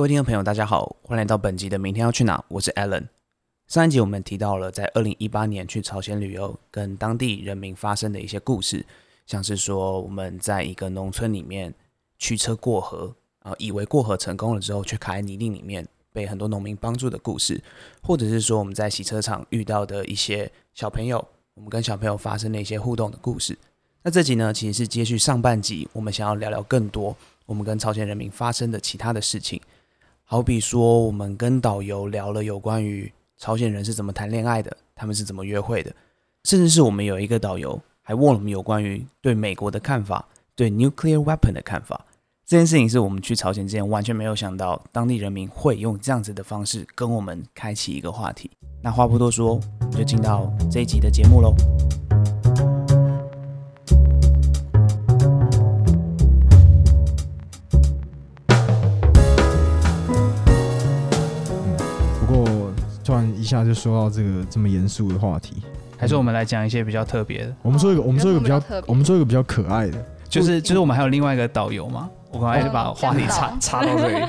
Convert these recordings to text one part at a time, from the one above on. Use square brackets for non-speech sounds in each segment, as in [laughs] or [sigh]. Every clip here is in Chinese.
各位听众朋友，大家好，欢迎来到本集的《明天要去哪》，我是 Alan。上一集我们提到了在二零一八年去朝鲜旅游，跟当地人民发生的一些故事，像是说我们在一个农村里面驱车过河，然后以为过河成功了之后，却卡在泥泞里面，被很多农民帮助的故事，或者是说我们在洗车场遇到的一些小朋友，我们跟小朋友发生的一些互动的故事。那这集呢，其实是接续上半集，我们想要聊聊更多我们跟朝鲜人民发生的其他的事情，好比说我们跟导游聊了有关于朝鲜人是怎么谈恋爱的，他们是怎么约会的，甚至是我们有一个导游还问我们有关于对美国的看法，对 nuclear weapon 的看法。这件事情是我们去朝鲜之前完全没有想到，当地人民会用这样子的方式跟我们开启一个话题。那话不多说，我们就进到这一集的节目喽。下就说到这个这么严肃的话题，还是我们来讲一些比较特别的，我们说一个，我们说一个比较我们说一个比较可爱的，就是就是我们还有另外一个导游嘛，我刚才就把话题插哦。[laughs] 插到这里。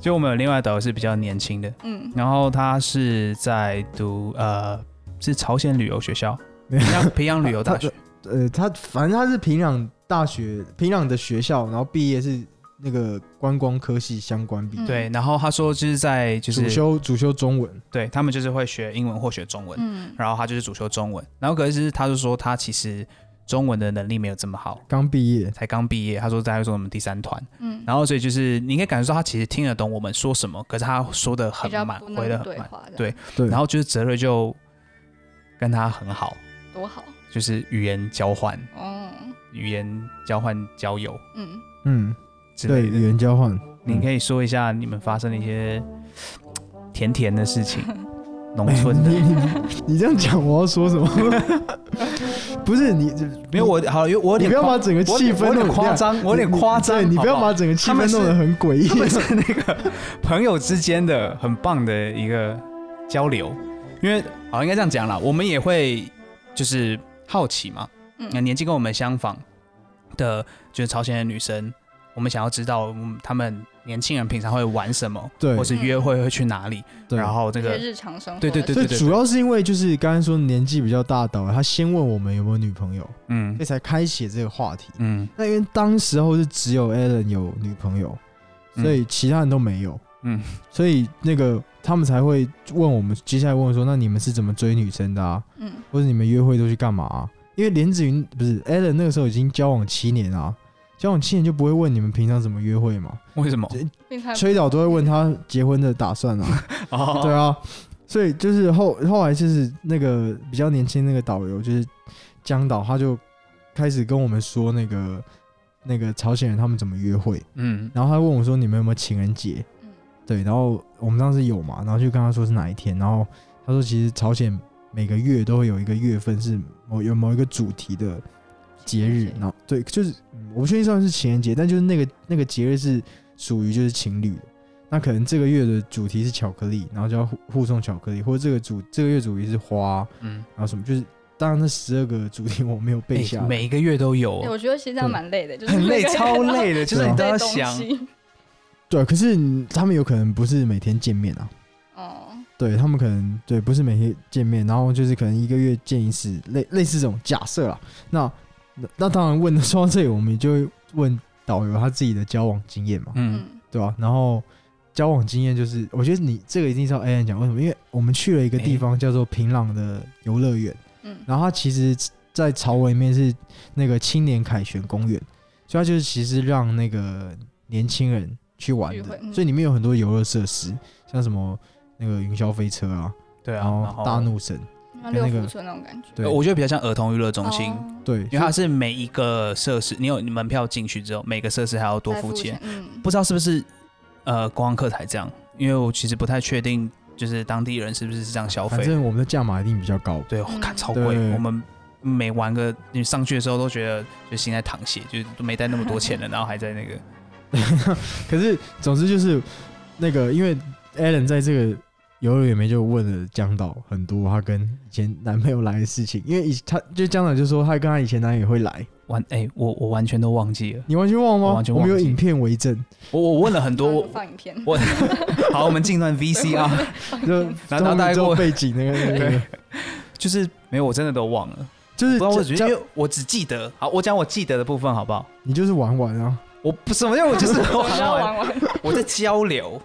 就我们有另外一个导游是比较年轻的，嗯，然后他是在读呃是朝鲜旅游学校，[laughs] 平壤平壤旅游大学，呃，他反正他是平壤大学平壤的学校，然后毕业是那个观光科系相关毕业，嗯。对，然后他说就是在就是主修主修中文，对他们就是会学英文或学中文，嗯，然后他就是主修中文，然后可是他就说他其实中文的能力没有这么好，刚毕业，才刚毕业，他说在说我们第三团，嗯，然后所以就是你可以感受到他其实听得懂我们说什么，可是他说的很较慢，不回的很慢，对话的，对对，然后就是泽瑞就跟他很好，多好，就是语言交换、哦，语言交换、交友。嗯，嗯，对，之类的。语言交换，你可以说一下你们发生的一些甜甜的事情，[laughs] 农村的。你这样讲，我要说什么？[laughs] 不是你，没有我好，有我有你不要把整个气氛弄得夸张，我有点夸张。对你不要把整个气氛弄得很诡他们异。是那个 [laughs] 朋友之间的很棒的一个交流，因为好应该这样讲啦，我们也会就是好奇嘛，嗯那年纪跟我们相仿的，就是朝鲜的女生，我们想要知道嗯他们年轻人平常会玩什么，对。或是约会会去哪里，对，然后这个日常生活，对对对所以主要是因为就是刚刚说年纪比较大的导游，他先问我们有没有女朋友，嗯。这才开启这个话题。嗯。那因为当时候是只有 Alan 有女朋友，嗯所以其他人都没有，嗯。所以那个他们才会问我们，接下来问我说，那你们是怎么追女生的啊？嗯，或者你们约会都去干嘛啊？因为连子云不是 Alan 那个时候已经交往七年啊，交往七年就不会问你们平常怎么约会嘛？为什么？崔导都会问他结婚的打算啊。[laughs] 哦对啊，所以就是后后来就是那个比较年轻那个导游，就是江导，他就开始跟我们说那个那个朝鲜人他们怎么约会，嗯然后他问我说你们有没有情人节？嗯对，然后我们当时有嘛，然后就跟他说是哪一天，然后他说其实朝鲜每个月都会有一个月份是某有某一个主题的节日。然后对，就是嗯我不确定算是情人节，但就是那个那个节日是属于就是情侣的。那可能这个月的主题是巧克力，然后就要互互送巧克力，或者这个主这个月主题是花，嗯，然后什么就是，当然那十二个主题我没有背哎下来，每一个月都有哎，我觉得其实这样蛮累的，就是很累，[laughs] 超累的，就是你都要想，西。对，可是嗯他们有可能不是每天见面啊，哦，对他们可能对不是每天见面，然后就是可能一个月见一次，类类似这种假设啦。那那那当然问说到这里，我们就会问导游他自己的交往经验嘛，嗯。嗯对吧、然后交往经验就是，我觉得你这个一定是要 A N 讲为什么？因为我们去了一个地方叫做平壤的游乐园，嗯。然后它其实，在朝文里面是那个青年凯旋公园，所以它就是其实让那个年轻人去玩的，嗯。所以里面有很多游乐设施，像什么那个云霄飞车啊，对啊，然后大怒神，那六福村那种感觉，对我觉得比较像儿童娱乐中心。哦对，因为它是每一个设施，你有你门票进去之后，每个设施还要多付钱。，嗯，不知道是不是呃观光客才这样，因为我其实不太确定，就是当地人是不是是这样消费。反正我们的价码一定比较高。对，我嗯看超贵，我们每玩个你上去的时候都觉得就心在淌血，就是都没带那么多钱了，然后还在那个 [laughs] 可是总之就是那个，因为 Alan 在这个游乐园里面就问了江导很多她跟以前男朋友来的事情，因为以他就江导就说她跟她以前男友也会来，完哎、我我完全都忘记了。你完全忘了吗？我完全忘记。我们有影片为证，我我问了很多，放我放影片，我 [laughs] 好，我们进段 VCR，[laughs] 就然后大概过之后背景那个那个，[laughs] 就是没有，我真的都忘了。就是不我只因为我只记得，好，我讲我记得的部分好不好？你就是玩玩啊，我不是，因为我就是玩玩，我在交流，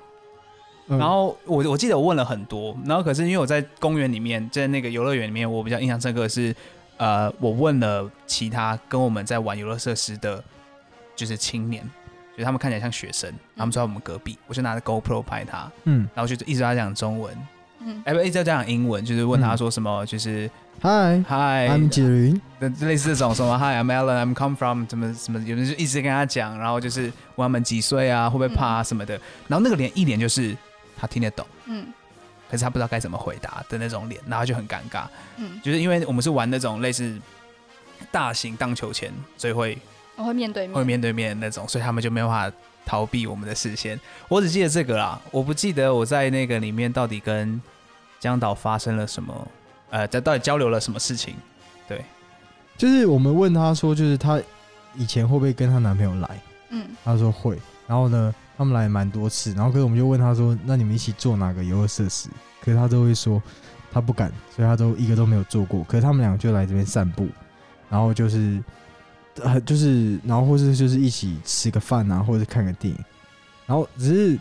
嗯。然后我我记得我问了很多，然后可是因为我在公园里面，在那个游乐园里面，我比较印象深刻的是，呃，我问了其他跟我们在玩游乐设施的，就是青年，就是他们看起来像学生，他们坐在我们隔壁，我就拿着 GoPro 拍他，嗯，然后就一直在讲中文，嗯，哎不，一直在讲英文，就是问他说什么，就是嗨嗨，，I'm 杰林，的类似这种什么 Hi I'm Alan I'm come from 什么什么，有人就一直跟他讲，然后就是问他们几岁啊，会不会怕啊什么的，然后那个脸一脸就是他听得懂，嗯。可是他不知道该怎么回答的那种脸，然后就很尴尬，嗯，就是因为我们是玩那种类似大型荡秋千，所以会我会面对面，会面对面的那种，所以他们就没有办法逃避我们的视线。我只记得这个啦，我不记得我在那个里面到底跟江导发生了什么，呃，在到底交流了什么事情。对。就是我们问他说，就是她以前会不会跟她男朋友来？嗯。他说会，然后呢，他们来蛮多次，然后可是我们就问他说，那你们一起做哪个游乐设施？可是他都会说他不敢，所以他都一个都没有做过。可是他们两个就来这边散步，然后就是呃就是然后或是就是一起吃个饭啊，或者看个电影。然后只是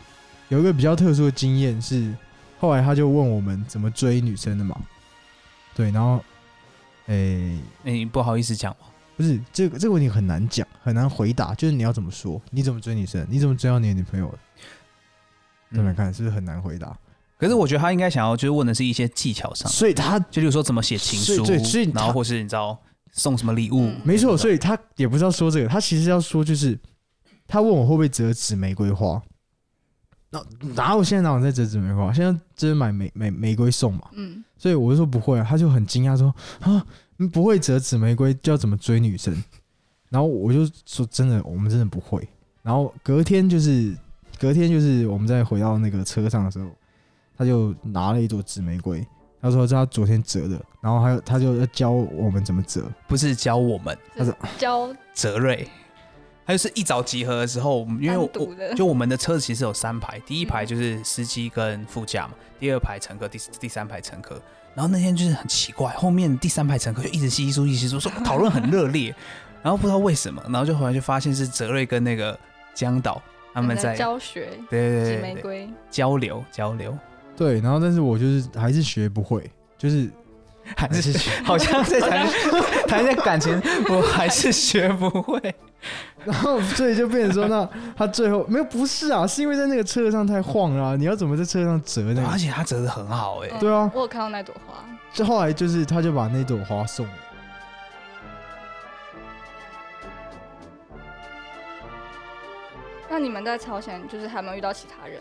有一个比较特殊的经验是，后来他就问我们怎么追女生的嘛，对，然后诶。你不好意思讲吗？不是这个这个问题很难讲，很难回答。就是你要怎么说？你怎么追女生？你怎么追到你的女朋友的？对来嗯看是不是很难回答？可是我觉得他应该想要就是问的是一些技巧上，所以他就比如说怎么写情书，所以对所以然后或是你知道送什么礼物，嗯没错，所以他也不知道说这个，他其实要说就是他问我会不会折纸玫瑰花。那哪有现在哪有在折纸玫瑰花？现在就是买玫玫玫瑰送嘛。嗯所以我就说不会啊，他就很惊讶说啊，你不会折纸玫瑰，就要怎么追女生？然后我就说真的，我们真的不会。然后隔天就是隔天就是我们再回到那个车上的时候，他就拿了一朵紫玫瑰，他说这是他昨天折的，然后还有他就要教我们怎么折。不是教我们他是教泽瑞，他就是一早集合的时候，因为我就我们的车子其实有三排，第一排就是司机跟副驾嘛，第二排乘客，第第三排乘客。然后那天就是很奇怪，后面第三排乘客就一直稀稀疏稀稀疏，说讨论很热烈，[laughs] 然后不知道为什么，然后就后来就发现是泽瑞跟那个江导他们在教学对对对对玫瑰，交流交流，对，然后但是我就是还是学不会，就是还是好像在谈谈一下感情，我还是学不会。然后所以就变成说，那他最后没有不是啊，是因为在那个车上太晃了啊、你要怎么在车上折呢而？且他折的很好哎、嗯对啊我有看到那朵花，就后来就是他就把那朵花送我。那你们在朝鲜就是还没有遇到其他人？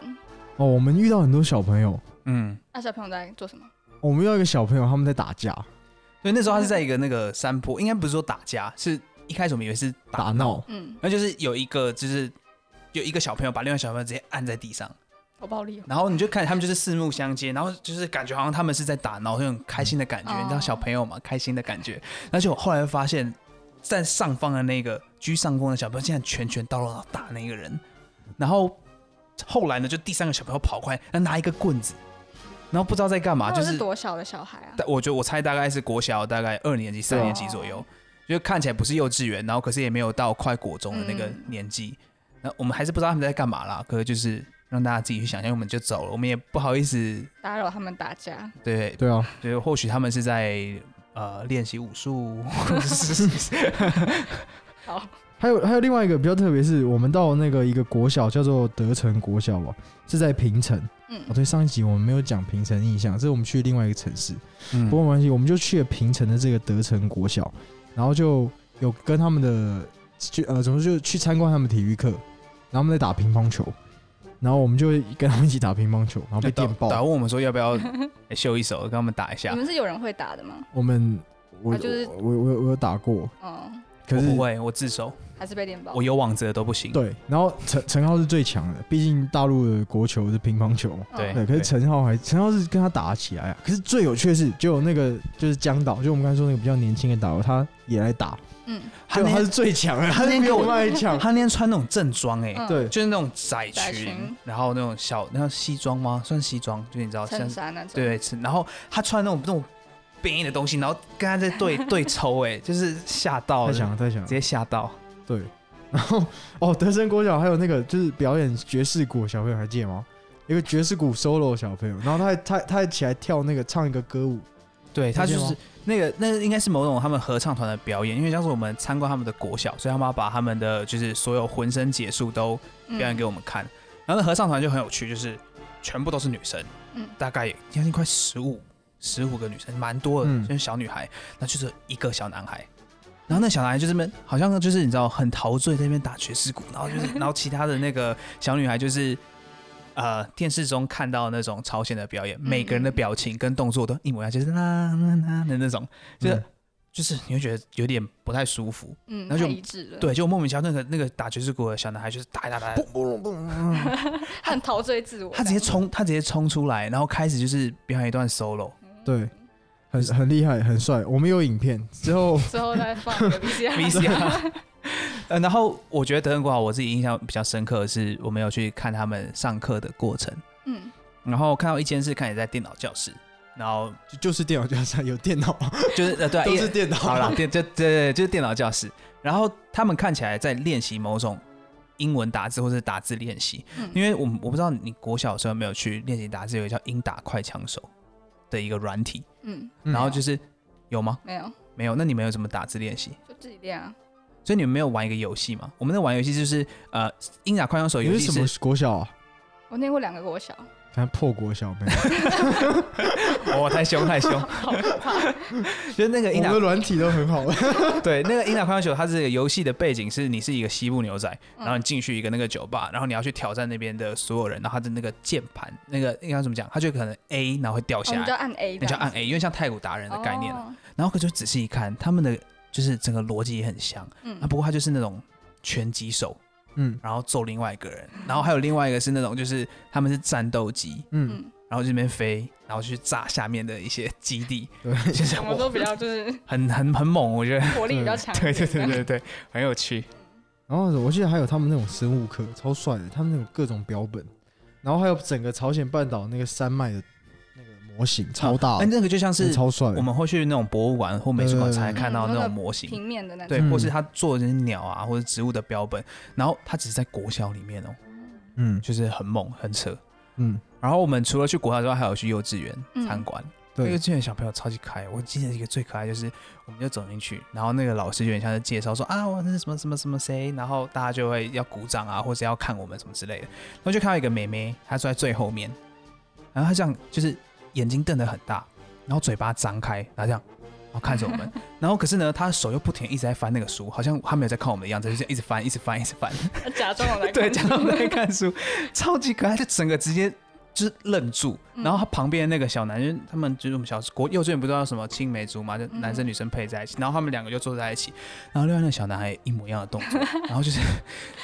哦，我们遇到很多小朋友，嗯，那小朋友在做什么？我们遇到一个小朋友，他们在打架。对，那时候他是在一个那个山坡，应该不是说打架，是一开始我们以为是打闹，嗯，那就是有一个就是有一个小朋友把另外小朋友直接按在地上，好暴力哦。然后你就看他们就是四目相接，然后就是感觉好像他们是在打闹，那种开心的感觉，哦你知道小朋友嘛，开心的感觉。而且我后来发现，在上方的那个居上风的小朋友，竟然拳拳到肉打那个人，然后后来呢，就第三个小朋友跑过来，然后拿一个棍子，然后不知道在干嘛，就是是多小的小孩啊？但我觉得我猜大概是国小大概二年级、三年级左右，就看起来不是幼稚园，然后可是也没有到快国中的那个嗯。年纪。那、我们还是不知道他们在干嘛啦，可是就是让大家自己去想象，我们就走了，我们也不好意思，打扰他们打架，对。对啊，对，或许他们是在呃练习武术，[laughs] 好，还有还有另外一个比较特别，是我们到那个一个国小叫做德城国小吧，是在平城。嗯哦，对，上一集我们没有讲平城印象，这是我们去另外一个城市。嗯不过没关系，我们就去了平城的这个德城国小，然后就有跟他们的去呃，怎么说就去参观他们体育课，然后他们在打乒乓球，然后我们就跟他们一起打乒乓球，然后被电爆。打问我们说要不要欸 [laughs] 秀一手，跟他们打一下你。们是有人会打的吗？我们我、啊就是我我我有我有打过，嗯，可是我不会，我自首，还是被电爆我？有网子的都不行。对，然后陈陈浩是最强的，毕竟大陆的国球是乒乓球嘛。嗯对对，可是陈浩还陈浩是跟他打起来啊。可是最有趣的是，就有那个就是江导，就我们刚才说那个比较年轻的导游，他也来打，嗯，他那天结果他是最强的，他是比我们还强。他那天穿那种正装，哎，嗯对，就是那种窄窄裙裙，然后那种小那西装吗？算西装，就你知道，衬衫那种。对，是然后他穿那种那种边的东西，然后跟他在对对抽，哎，就是吓到了，太强了，太强了直。接吓到。对，然后哦，德胜国小还有那个就是表演爵士鼓的小朋友还记得吗？一个爵士鼓 solo 的小朋友，然后他还他他还起来跳那个唱一个歌舞，对他就是那个，那个应该是某种他们合唱团的表演，因为当时我们参观他们的国小，所以他们要把他们的就是所有浑身解数都嗯表演给我们看。然后那合唱团就很有趣，就是全部都是女生，嗯大概将近快十五十五个女生，蛮多的，嗯就是小女孩，那就是一个小男孩。然后那小男孩就这边好像就是你知道很陶醉，在那边打爵士鼓，然后就是 [laughs] 然后其他的那个小女孩就是呃电视中看到那种朝鲜的表演，每个人的表情跟动作都一模一样，就是啦啦啦的那种，就是、嗯就是你会觉得有点不太舒服。嗯，那就太一致了。对，就莫名其妙那个那个打爵士鼓的小男孩就是打一打打一打，他 [laughs] 很陶醉自我。他直接冲，他直接冲出来，然后开始就是表演一段 solo。对，很很厉害，很帅。我们有影片之后，[laughs] 之后再放一个 VCR。[laughs] [laughs] 呃，然后我觉得德仁国好，我自己印象比较深刻的是，我们有去看他们上课的过程，嗯，然后看到一间是看起来在电脑教室，然后就就是电脑教室有电脑，就是呃对啊，都是电脑。好了，电就对对，就是电脑教室。然后他们看起来在练习某种英文打字或者是打字练习，嗯因为我我不知道你国小的时候有没有去练习打字，有一个叫英打快枪手的一个软体，嗯，嗯然后就是有吗？没有，没有，那你们有怎么打字练习？就自己练啊。所以你们没有玩一个游戏吗？我们在玩游戏就是呃，英雅快枪手游戏你是什么国小啊？我念过两个国小，看破国小没有？[laughs] 哦，太凶太凶，好可怕。就是那个英打我们的软体都很好。[laughs] 对，那个《英达快枪球》，它这个游戏的背景是你是一个西部牛仔，嗯然后你进去一个那个酒吧，然后你要去挑战那边的所有人，然后他的那个键盘，那个应该怎么讲？他就可能 A，然后会掉下来，我们叫按 A，你就按 A，因为像太古达人的概念然后可就仔细一看，他们的就是整个逻辑也很像，嗯啊，不过他就是那种拳击手，嗯然后揍另外一个人，然后还有另外一个是那种就是他们是战斗机，嗯，嗯，然后这边飞，然后去炸下面的一些基地，对，[laughs] 就是我们都比较就是很很很猛，我觉得。火力比较强对。对对对对，很有趣。然后我记得还有他们那种生物课，超帅的，他们那种各种标本，然后还有整个朝鲜半岛那个山脉的那个模型，超大哎，，那个就像是超帅。我们会去那种博物馆或美术馆才看到那种模型，平面的那对，种。对或是他做的那些鸟啊或者植物的标本，然后他只是在国小里面哦，嗯就是很猛很扯。嗯，然后我们除了去国小之外，还有去幼稚园嗯参观。那对幼，稚园小朋友超级可爱，我记得一个最可爱就是，我们就走进去，然后那个老师有点像是介绍说啊，我是什么什么什么谁，然后大家就会要鼓掌啊，或者要看我们什么之类的。然后就看到一个妹妹，她坐在最后面，然后她这样就是眼睛瞪得很大，然后嘴巴张开，然后这样，然后看着我们，[laughs] 然后可是呢，他手又不停一直在翻那个书，好像他没有在看我们的样子，就是一直翻，一直翻，一直翻。假装我在 [laughs] 对，假装在看书，超级可爱，就整个直接就是愣住。嗯然后他旁边那个小男人，他们就是我们小国幼稚园不知道什么青梅竹马，就嗯男生女生配在一起，然后他们两个就坐在一起，然后另外那个小男孩一模一样的动作，然后就是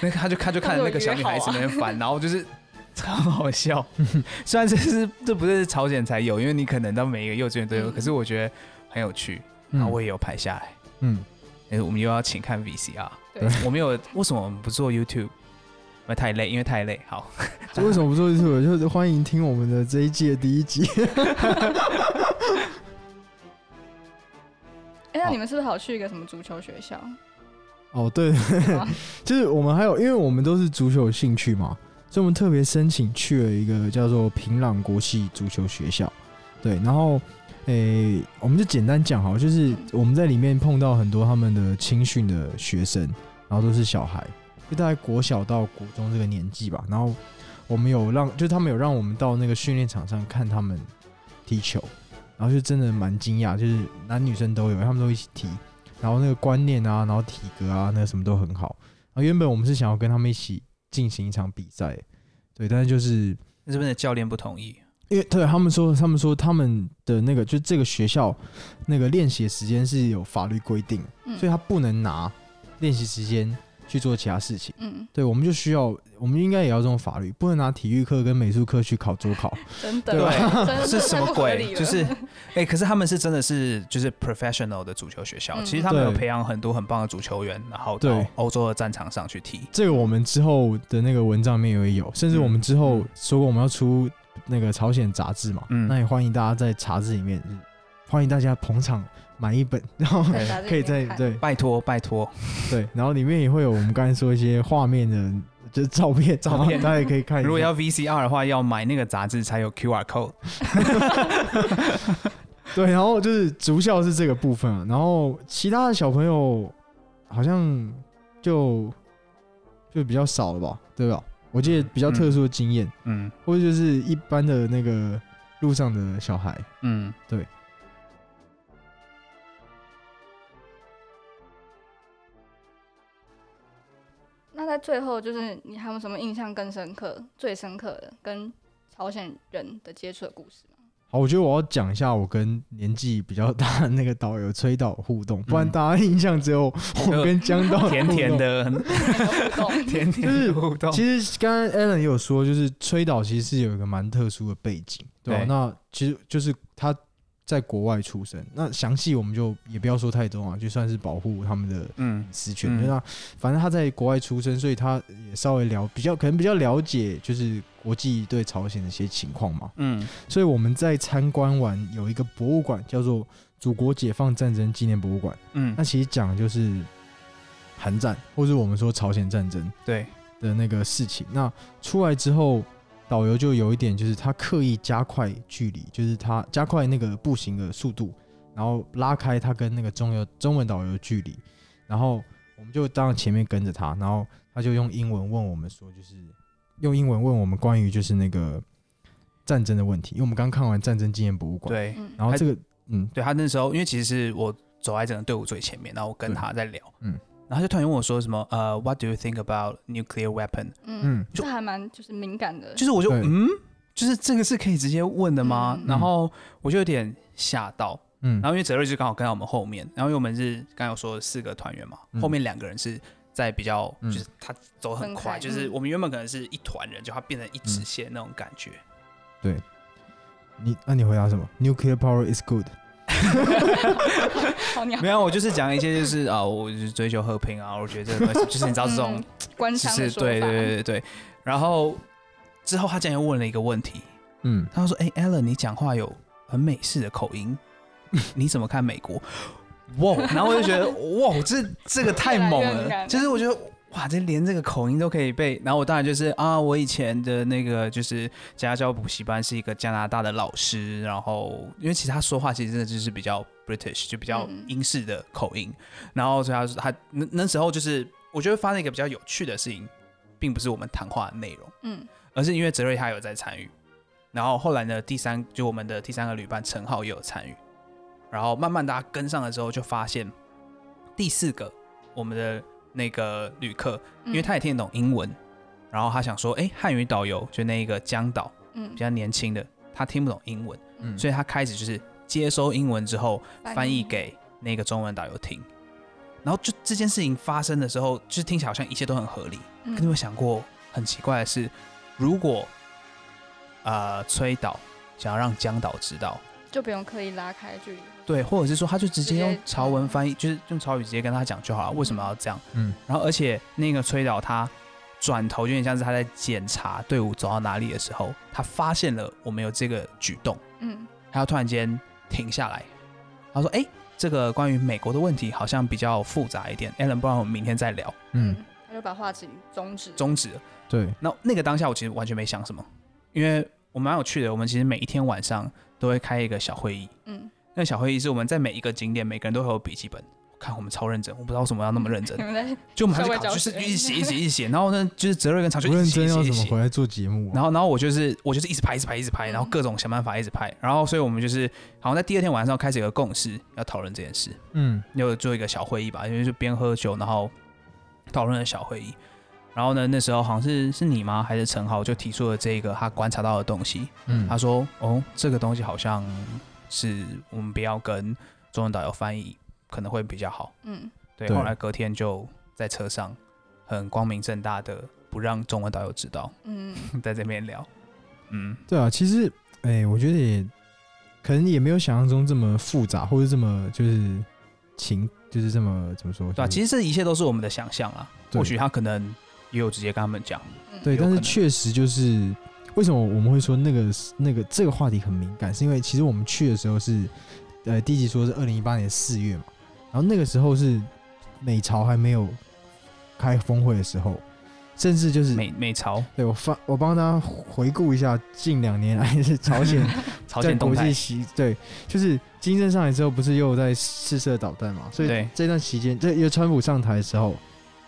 那个他就看就看着那个小女孩一直在那边翻，然后就是。[laughs] 超好笑，[laughs] 虽然这是这不是朝鲜才有，因为你可能到每一个幼稚园都有，嗯可是我觉得很有趣，然后我嗯也有拍下来。嗯，哎，我们又要请看 VCR，对我们有为什么我们不做 YouTube？因为太累，因为太累。好，这 [laughs] 为什么不做 YouTube？就是欢迎听我们的这一季的第一集。哎，那你们是不是好去一个什么足球学校？哦，对，就是我们还有，因为我们都是足球有兴趣嘛，所以我们特别申请去了一个叫做平壤国际足球学校。对，然后诶、我们就简单讲好，就是我们在里面碰到很多他们的青训的学生，然后都是小孩，就大概国小到国中这个年纪吧。然后我们有让，就他们有让我们到那个训练场上看他们踢球，然后就真的蛮惊讶，就是男女生都有，他们都一起踢。然后那个观念啊，然后体格啊，那个什么都很好。然后原本我们是想要跟他们一起进行一场比赛，对，但是就是这边的教练不同意。因为对他们说，他们说他们的那个就这个学校那个练习时间是有法律规定，嗯所以他不能拿练习时间去做其他事情。嗯，对，我们就需要，我们应该也要这种法律，不能拿体育课跟美术课去考周考。[laughs] 真的，对 [laughs] 是什么鬼？就是，哎、可是他们是真的是就是 professional 的足球学校，嗯。其实他们有培养很多很棒的足球员，然后到对。欧洲的战场上去踢。这个我们之后的那个文章里面也有，甚至我们之后嗯。说过我们要出那个朝鲜杂志嘛，嗯。那也欢迎大家在杂志里面，欢迎大家捧场买一本，[laughs] 然后可以在对拜托拜托，对，然后里面也会有我们刚才说一些画面的，就是照片，照片大家也可以看一下。如果要 VCR 的话，要买那个杂志才有 QR code。[laughs] 对，然后就是足校是这个部分啊，然后其他的小朋友好像就就比较少了吧，对吧？我记得比较特殊的经验，嗯或者就是一般的那个路上的小孩，嗯，对。那在最后，就是你还有什么印象更深刻、最深刻的跟朝鲜人的接触的故事吗？好，我觉得我要讲一下我跟年纪比较大的那个导游崔导互动，不然嗯大家印象只有我跟江导甜甜。的，[laughs] 很互 [laughs] 动甜甜就是的互动。其实刚刚 Alan 也有说，就是崔导其实是有一个蛮特殊的背景，对吧、对那其实就是他在国外出生，那详细我们就也不要说太多啊，就算是保护他们的嗯。隐私权。嗯。那反正他在国外出生，所以他也稍微了比较可能比较了解，就是国际对朝鲜的一些情况嘛。嗯。所以我们在参观完有一个博物馆叫做祖国解放战争纪念博物馆，嗯。那，其实讲的就是韩战，或者我们说朝鲜战争对，的那个事情。那出来之后，导游就有一点就是他刻意加快距离，就是他加快那个步行的速度，然后拉开他跟那个中游中文导游的距离，然后我们就当然前面跟着他，然后他就用英文问我们说，就是用英文问我们关于就是那个战争的问题，因为我们刚看完战争纪念博物馆，，对，嗯，然后这个嗯。对他那时候，因为其实是我走在整个队伍最前面，然后我跟他在聊，嗯然后就突然问我说什么，呃，What do you think about nuclear weapon？嗯，嗯。这还蛮就是敏感的，就是我就嗯，就是这个是可以直接问的吗？嗯。然后我就有点吓到，嗯。然后因为泽瑞就刚好跟在我们后面，然后因为我们是刚刚有说四个团员嘛，嗯。后面两个人是在比较，嗯。就是他走很快，开。就是嗯。我们原本可能是一团人，就他变成一直嗯线那种感觉。对。你那、你回答什么？Nuclear power is good。[laughs] 没有，我就是讲一些就是啊，我就是追求和平啊，我觉得这个东西 [laughs] 就是你知道这种嗯官就腔的说法，是对对对对。对，然后之后他竟然又问了一个问题，嗯，他说：“哎、a l l e n 你讲话有很美式的口音，[laughs] 你怎么看美国？”哇，然后我就觉得哇，这这个太猛了，越来越感就是我觉得哇，这连这个口音都可以背。然后我当然就是啊，我以前的那个就是家教补习班是一个加拿大的老师，然后因为其实他说话其实真的就是比较 British，就比较嗯英式的口音，然后所以他说他那那时候就是我觉得发生一个比较有趣的事情，并不是我们谈话的内容。嗯而是因为泽瑞他有在参与，然后后来呢，第三就我们的第三个旅伴陈浩也有参与，然后慢慢大家跟上了之后，就发现第四个我们的那个旅客，因为他也听得懂英文，然后他想说，哎，汉语导游就那一个江导嗯。比较年轻的，他听不懂英文，嗯。所以他开始就是接收英文之后翻译给那个中文导游听。然后就这件事情发生的时候，就是听起来好像一切都很合理，嗯。可你有想过很奇怪的是，如果呃崔导想要让江导知道，就不用刻意拉开距离，对，或者是说他就直接用潮文翻译，就是用潮语直接跟他讲就好了，为什么要这样？嗯然后而且那个崔导他转头有点像是他在检查队伍走到哪里的时候，他发现了我们有这个举动，嗯他要突然间停下来，他说：“哎、这个关于美国的问题好像比较复杂一点，Alan，不然我们明天再聊。嗯，他就把话题终止，终止了。对，那那个当下我其实完全没想什么，因为我蛮有趣的，我们其实每一天晚上都会开一个小会议，嗯，那小会议是我们在每一个景点，每个人都会有笔记本。看我们超认真，我不知道为什么要那么认真 [laughs] 你，们就我们还社是搞，就是一直写一直写一直写，[laughs] 然后呢，就是泽瑞跟常就不认一直写真要怎么回来做节目啊？然后，然后我就是我就是一直拍，一直拍，一直拍，然后嗯各种想办法一直拍，然后所以我们就是好像在第二天晚上开始有个共识，要讨论这件事，嗯又做一个小会议吧，因为就边喝酒，然后讨论了小会议。然后呢，那时候好像是是你吗？还是陈豪就提出了这个他观察到的东西。嗯，他说：“哦，这个东西好像是我们不要跟中文导游翻译，可能会比较好。嗯”对，后来隔天就在车上很光明正大的不让中文导游知道，嗯，[laughs] 在这边聊。嗯，对啊，其实哎、我觉得也可能也没有想象中这么复杂，或者这么就是情，就是这么怎么说？对啊，其实实这一切都是我们的想象啊。或许他可能也有直接跟他们讲，对，但是确实就是为什么我们会说那个那个这个话题很敏感，是因为其实我们去的时候是呃第一集说是二零一八年四月嘛，然后那个时候是美朝还没有开峰会的时候，甚至就是美美朝。对我发我帮大家回顾一下近两年 [laughs] 来是朝鲜 [laughs] 朝鲜国际，习对，就是金正上来之后，不是又在试射导弹嘛？所以对。这段期间，这因为川普上台的时候，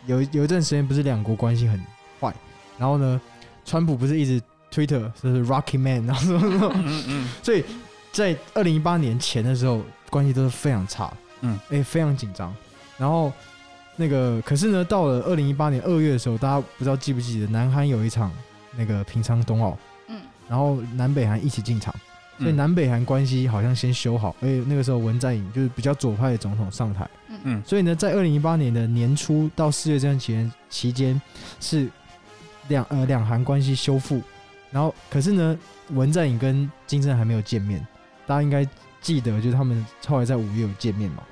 有有一段时间不是两国关系很坏，然后呢，川普不是一直 Twitter 就是 Rocky Man，然后什么什么，嗯嗯，[laughs] 所以在二零一八年前的时候，关系都是非常差，嗯，哎、非常紧张。然后那个，可是呢，到了二零一八年二月的时候，大家不知道记不记得，南韩有一场那个平昌冬奥，嗯，然后南北韩一起进场。所以嗯南北韩关系好像先修好，而且那个时候文在寅就是比较左派的总统上台，嗯。所以呢，在二零一八年的年初到四月这段期间期间是两呃两韩关系修复，然后可是呢，文在寅跟金正恩还没有见面，大家应该记得就是他们后来在五月有见面嘛，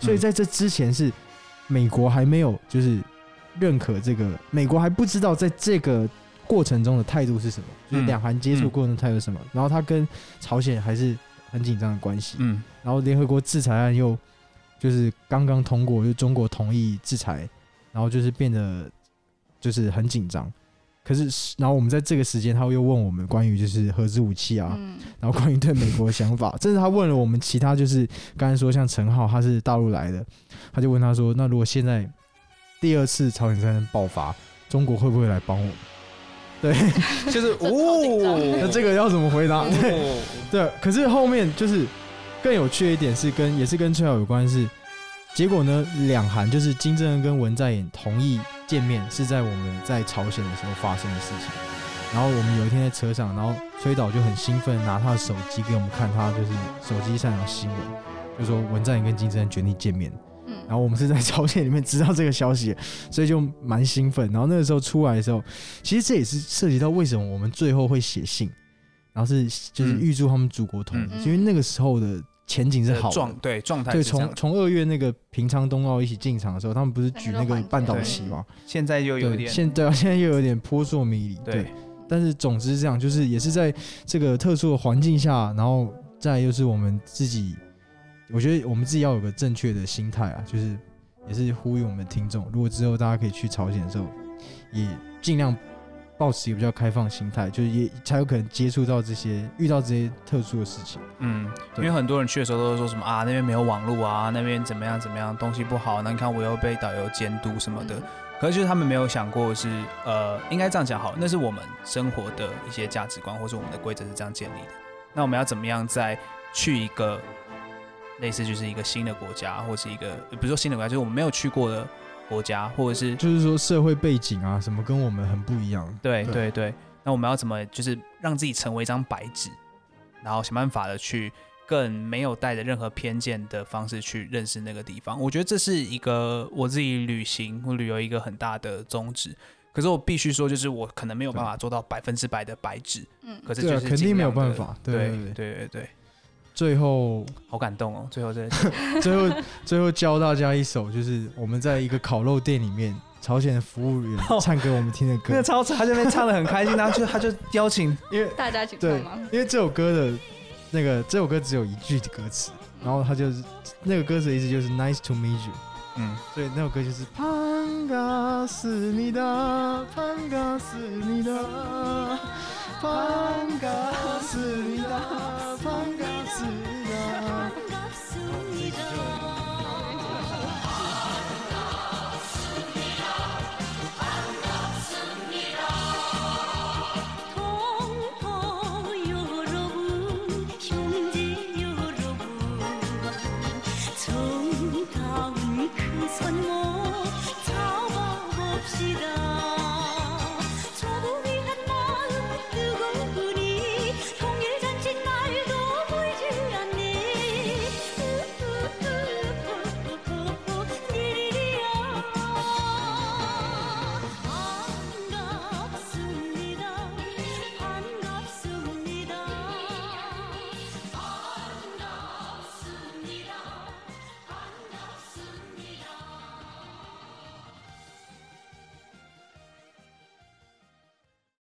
所以在这之前是美国还没有就是认可这个，美国还不知道在这个过程中的态度是什么，就是嗯两韩接触过程的态度是什么，然后他跟朝鲜还是很紧张的关系，嗯。然后联合国制裁案又就是刚刚通过，就中国同意制裁，然后就是变得就是很紧张。可是，然后我们在这个时间，他又问我们关于就是核子武器啊，嗯然后关于对美国的想法，甚至他问了我们其他，就是刚才说像陈浩他是大陆来的，他就问他说，那如果现在第二次朝鲜战争爆发，中国会不会来帮我们？[laughs] 对，就是哦，那这个要怎么回答？对，哦对，可是后面就是更有趣的一点是跟也是跟崔浩有关是，结果呢，两韩就是金正恩跟文在寅同意见面，是在我们在朝鲜的时候发生的事情。然后我们有一天在车上，然后崔导就很兴奋，拿他的手机给我们看，他就是手机上有新闻，就说文在寅跟金正恩决定见面。嗯然后我们是在朝鲜里面知道这个消息，所以就蛮兴奋。然后那个时候出来的时候，其实这也是涉及到为什么我们最后会写信，然后是就是嗯预祝他们祖国统一，嗯因为那个时候的前景是好的状。对状态对，是这样从从二月那个平昌冬奥一起进场的时候，他们不是举那个半岛旗吗？现在又有对，点现对啊，现在又有点扑朔迷离。对，对但是总之是这样，就是也是在这个特殊的环境下，然后再又是我们自己，我觉得我们自己要有个正确的心态啊，就是也是呼吁我们的听众，如果之后大家可以去朝鲜的时候，也尽量保持一个比较开放心态，就是也才有可能接触到这些遇到这些特殊的事情。嗯，因为很多人去的时候都是说什么啊，那边没有网络啊，那边怎么样怎么样，东西不好，那你看我又被导游监督什么的。可是就是他们没有想过是呃，应该这样讲好，那是我们生活的一些价值观，或是我们的规则是这样建立的。那我们要怎么样在去一个类似就是一个新的国家，或是一个呃不是说新的国家，就是我们没有去过的国家，或者是就是说社会背景啊什么跟我们很不一样。对对。对对，那我们要怎么就是让自己成为一张白纸，然后想办法的去更没有带着任何偏见的方式去认识那个地方？我觉得这是一个我自己旅行或旅游一个很大的宗旨。可是我必须说，就是我可能没有办法做到百分之百的白纸，嗯。可是就是肯定没有办法。对对对。对对对对，最后好感动哦！最后这 [laughs] 最后最后教大家一首，就是我们在一个烤肉店里面，朝鲜的服务员 [laughs] 哦唱给我们听的歌那个。超他这边唱的很开心，然后就他就邀请因为大家一起对吗？因为这首歌的那个这首歌只有一句的歌词，然后他就是那个歌词的意思就是 Nice to meet you，嗯所以那首歌就是潘嘎斯米达，潘嘎斯米达，潘嘎 see.